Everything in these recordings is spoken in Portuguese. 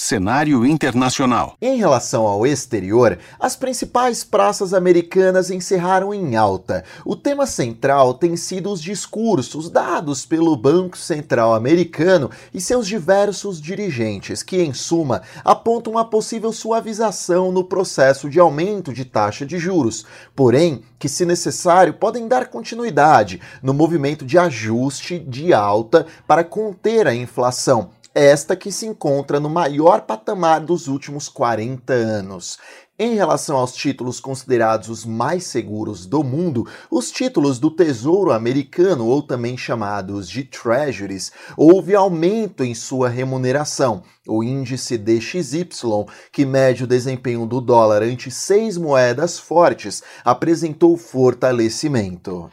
cenário internacional. Em relação ao exterior, as principais praças americanas encerraram em alta. O tema central tem sido os discursos dados pelo Banco Central americano e seus diversos dirigentes, que, em suma, apontam a possível suavização no processo de aumento de taxa de juros, porém, que, se necessário, podem dar continuidade no movimento de ajuste de alta para conter a inflação esta que se encontra no maior patamar dos últimos 40 anos. Em relação aos títulos considerados os mais seguros do mundo, os títulos do Tesouro Americano, ou também chamados de Treasuries, houve aumento em sua remuneração. O índice DXY, que mede o desempenho do dólar ante seis moedas fortes, apresentou fortalecimento.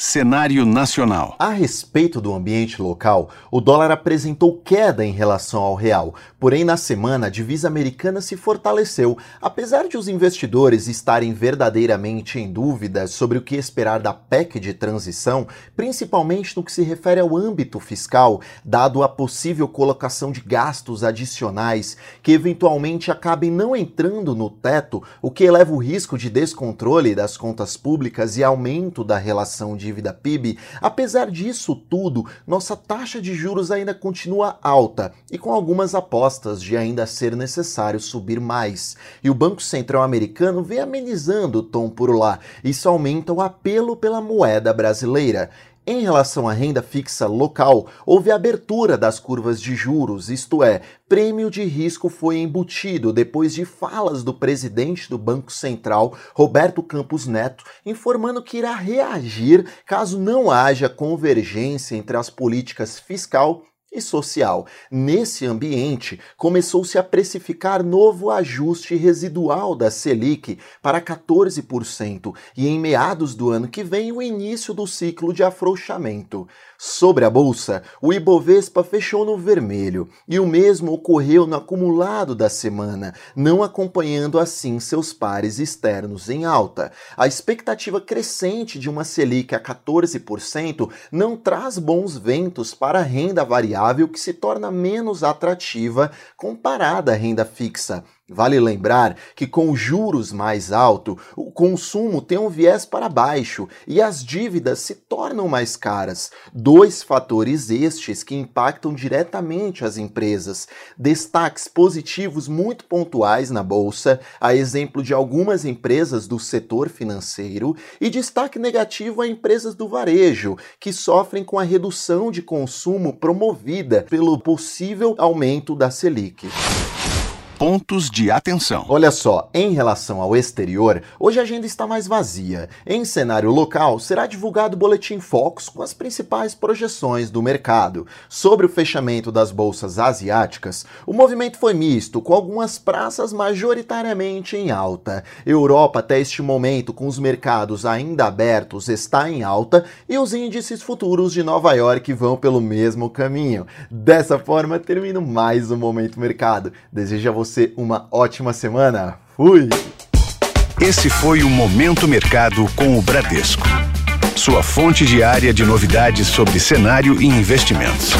Cenário nacional. A respeito do ambiente local, o dólar apresentou queda em relação ao real, porém na semana a divisa americana se fortaleceu, apesar de os investidores estarem verdadeiramente em dúvida sobre o que esperar da PEC de transição, principalmente no que se refere ao âmbito fiscal, dado a possível colocação de gastos adicionais que eventualmente acabem não entrando no teto, o que eleva o risco de descontrole das contas públicas e aumento da relação de dívida PIB, apesar disso tudo, nossa taxa de juros ainda continua alta e com algumas apostas de ainda ser necessário subir mais. E o Banco Central americano vem amenizando o tom por lá. Isso aumenta o apelo pela moeda brasileira. Em relação à renda fixa local, houve abertura das curvas de juros, isto é, prêmio de risco foi embutido depois de falas do presidente do Banco Central, Roberto Campos Neto, informando que irá reagir caso não haja convergência entre as políticas fiscal e social. Nesse ambiente, começou-se a precificar novo ajuste residual da Selic para 14% e em meados do ano que vem o início do ciclo de afrouxamento. Sobre a bolsa, o Ibovespa fechou no vermelho e o mesmo ocorreu no acumulado da semana, não acompanhando assim seus pares externos em alta. A expectativa crescente de uma Selic a 14% não traz bons ventos para a renda variável que se torna menos atrativa comparada à renda fixa. Vale lembrar que com juros mais altos, o consumo tem um viés para baixo e as dívidas se tornam mais caras. Dois fatores estes que impactam diretamente as empresas. Destaques positivos muito pontuais na bolsa, a exemplo de algumas empresas do setor financeiro, e destaque negativo a empresas do varejo, que sofrem com a redução de consumo promovida pelo possível aumento da Selic pontos de atenção. Olha só, em relação ao exterior, hoje a agenda está mais vazia. Em cenário local, será divulgado o Boletim Focus com as principais projeções do mercado. Sobre o fechamento das bolsas asiáticas, o movimento foi misto, com algumas praças majoritariamente em alta. Europa, até este momento, com os mercados ainda abertos, está em alta e os índices futuros de Nova York vão pelo mesmo caminho. Dessa forma, termino mais um Momento Mercado. Desejo a você você uma ótima semana. Fui! Esse foi o Momento Mercado com o Bradesco. Sua fonte diária de novidades sobre cenário e investimentos.